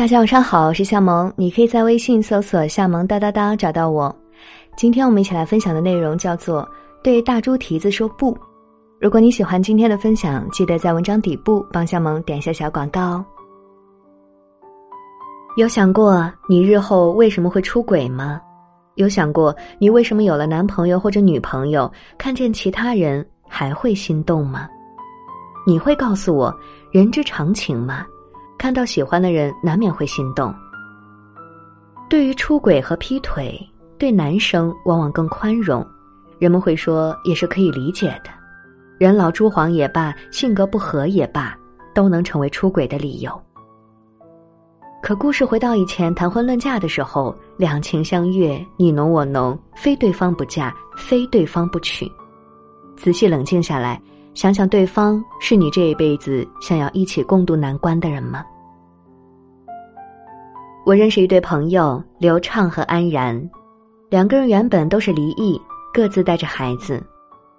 大家晚上好，我是夏萌，你可以在微信搜索“夏萌哒哒哒”找到我。今天我们一起来分享的内容叫做“对大猪蹄子说不”。如果你喜欢今天的分享，记得在文章底部帮夏萌点一下小广告哦。有想过你日后为什么会出轨吗？有想过你为什么有了男朋友或者女朋友，看见其他人还会心动吗？你会告诉我人之常情吗？看到喜欢的人，难免会心动。对于出轨和劈腿，对男生往往更宽容，人们会说也是可以理解的。人老珠黄也罢，性格不合也罢，都能成为出轨的理由。可故事回到以前谈婚论嫁的时候，两情相悦，你侬我侬，非对方不嫁，非对方不娶。仔细冷静下来。想想对方是你这一辈子想要一起共度难关的人吗？我认识一对朋友刘畅和安然，两个人原本都是离异，各自带着孩子。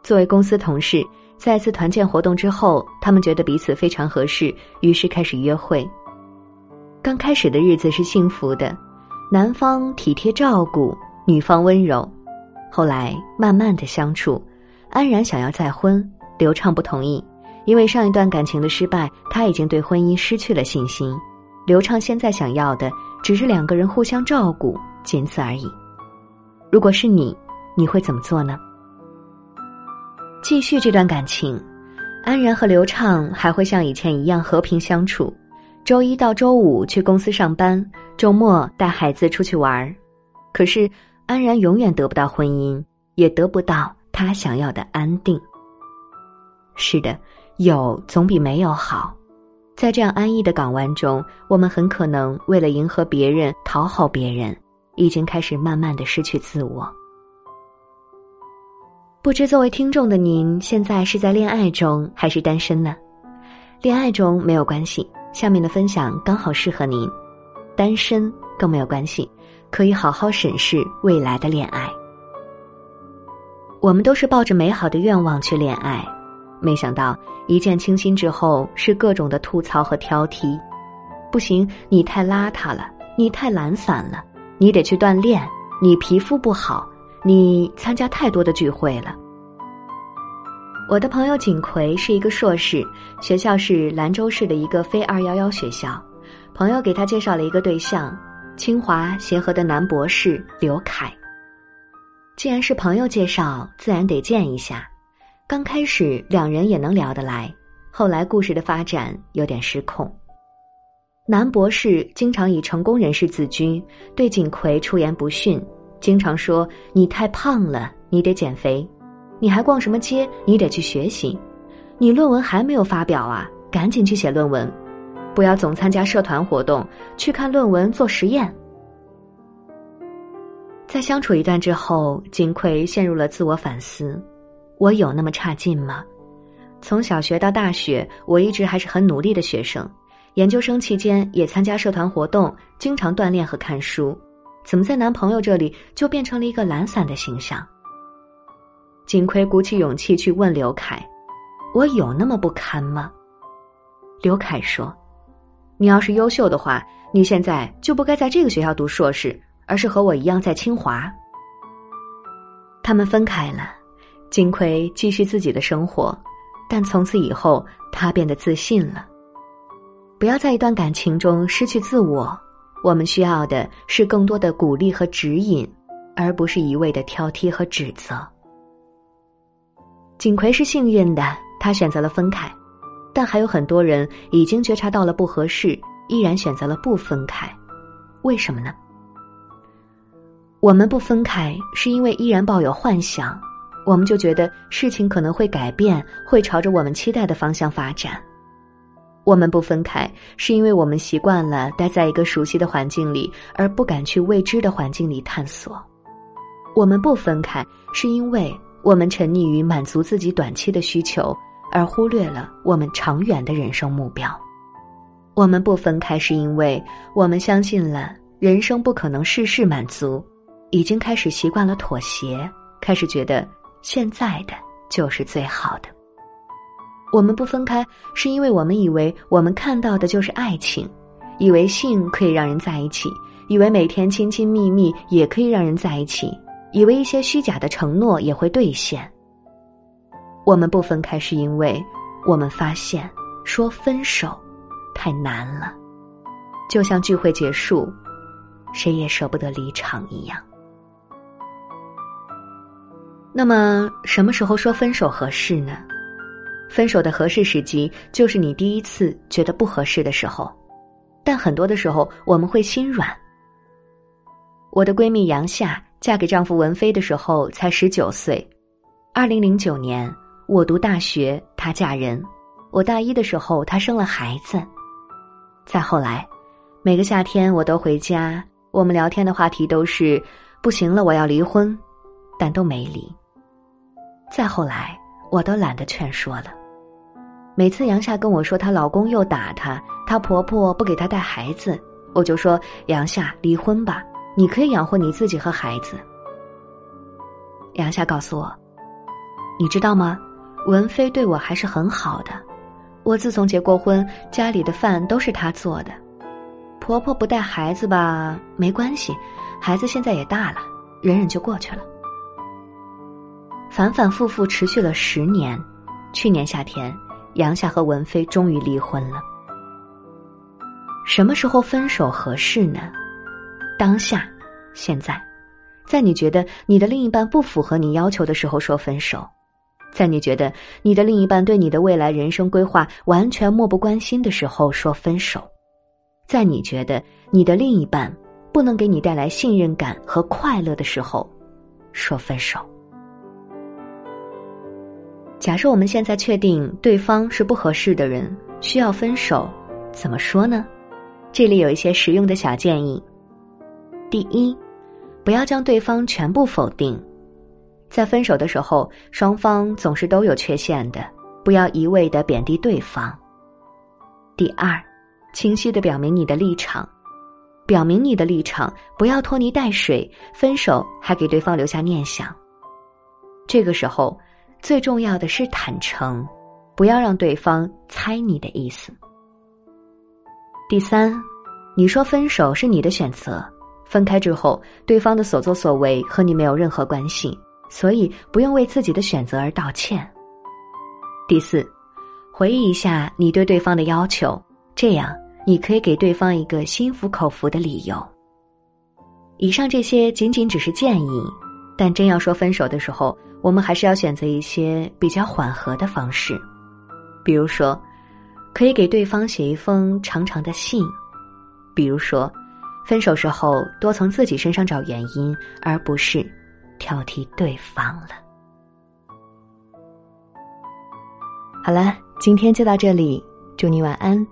作为公司同事，在一次团建活动之后，他们觉得彼此非常合适，于是开始约会。刚开始的日子是幸福的，男方体贴照顾，女方温柔。后来慢慢的相处，安然想要再婚。刘畅不同意，因为上一段感情的失败，他已经对婚姻失去了信心。刘畅现在想要的只是两个人互相照顾，仅此而已。如果是你，你会怎么做呢？继续这段感情，安然和刘畅还会像以前一样和平相处，周一到周五去公司上班，周末带孩子出去玩儿。可是安然永远得不到婚姻，也得不到他想要的安定。是的，有总比没有好。在这样安逸的港湾中，我们很可能为了迎合别人、讨好别人，已经开始慢慢的失去自我。不知作为听众的您，现在是在恋爱中还是单身呢？恋爱中没有关系，下面的分享刚好适合您；单身更没有关系，可以好好审视未来的恋爱。我们都是抱着美好的愿望去恋爱。没想到一见倾心之后是各种的吐槽和挑剔，不行，你太邋遢了，你太懒散了，你得去锻炼，你皮肤不好，你参加太多的聚会了。我的朋友景葵是一个硕士，学校是兰州市的一个非二幺幺学校，朋友给他介绍了一个对象，清华协和的男博士刘凯。既然是朋友介绍，自然得见一下。刚开始两人也能聊得来，后来故事的发展有点失控。男博士经常以成功人士自居，对景葵出言不逊，经常说：“你太胖了，你得减肥；你还逛什么街？你得去学习；你论文还没有发表啊，赶紧去写论文，不要总参加社团活动，去看论文做实验。”在相处一段之后，景葵陷入了自我反思。我有那么差劲吗？从小学到大学，我一直还是很努力的学生。研究生期间也参加社团活动，经常锻炼和看书。怎么在男朋友这里就变成了一个懒散的形象？锦葵鼓起勇气去问刘凯：“我有那么不堪吗？”刘凯说：“你要是优秀的话，你现在就不该在这个学校读硕士，而是和我一样在清华。”他们分开了。金葵继续自己的生活，但从此以后，他变得自信了。不要在一段感情中失去自我，我们需要的是更多的鼓励和指引，而不是一味的挑剔和指责。锦葵是幸运的，他选择了分开，但还有很多人已经觉察到了不合适，依然选择了不分开，为什么呢？我们不分开，是因为依然抱有幻想。我们就觉得事情可能会改变，会朝着我们期待的方向发展。我们不分开，是因为我们习惯了待在一个熟悉的环境里，而不敢去未知的环境里探索。我们不分开，是因为我们沉溺于满足自己短期的需求，而忽略了我们长远的人生目标。我们不分开，是因为我们相信了人生不可能事事满足，已经开始习惯了妥协，开始觉得。现在的就是最好的。我们不分开，是因为我们以为我们看到的就是爱情，以为性可以让人在一起，以为每天亲亲密密也可以让人在一起，以为一些虚假的承诺也会兑现。我们不分开，是因为我们发现说分手太难了，就像聚会结束，谁也舍不得离场一样。那么，什么时候说分手合适呢？分手的合适时机，就是你第一次觉得不合适的时候。但很多的时候，我们会心软。我的闺蜜杨夏嫁给丈夫文飞的时候才十九岁，二零零九年。我读大学，她嫁人。我大一的时候，她生了孩子。再后来，每个夏天我都回家，我们聊天的话题都是“不行了，我要离婚”，但都没离。再后来，我都懒得劝说了。每次杨夏跟我说她老公又打她，她婆婆不给她带孩子，我就说杨夏离婚吧，你可以养活你自己和孩子。杨夏告诉我，你知道吗？文飞对我还是很好的，我自从结过婚，家里的饭都是他做的。婆婆不带孩子吧，没关系，孩子现在也大了，忍忍就过去了。反反复复持续了十年，去年夏天，杨夏和文飞终于离婚了。什么时候分手合适呢？当下，现在，在你觉得你的另一半不符合你要求的时候说分手。在你觉得你的另一半对你的未来人生规划完全漠不关心的时候说分手，在你觉得你的另一半不能给你带来信任感和快乐的时候说分手。假设我们现在确定对方是不合适的人，需要分手，怎么说呢？这里有一些实用的小建议。第一，不要将对方全部否定。在分手的时候，双方总是都有缺陷的，不要一味的贬低对方。第二，清晰的表明你的立场，表明你的立场，不要拖泥带水，分手还给对方留下念想。这个时候，最重要的是坦诚，不要让对方猜你的意思。第三，你说分手是你的选择，分开之后，对方的所作所为和你没有任何关系。所以不用为自己的选择而道歉。第四，回忆一下你对对方的要求，这样你可以给对方一个心服口服的理由。以上这些仅仅只是建议，但真要说分手的时候，我们还是要选择一些比较缓和的方式，比如说，可以给对方写一封长长的信，比如说，分手时候多从自己身上找原因，而不是。挑剔对方了。好了，今天就到这里，祝你晚安，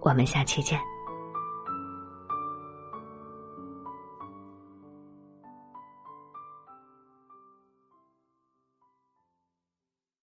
我们下期见。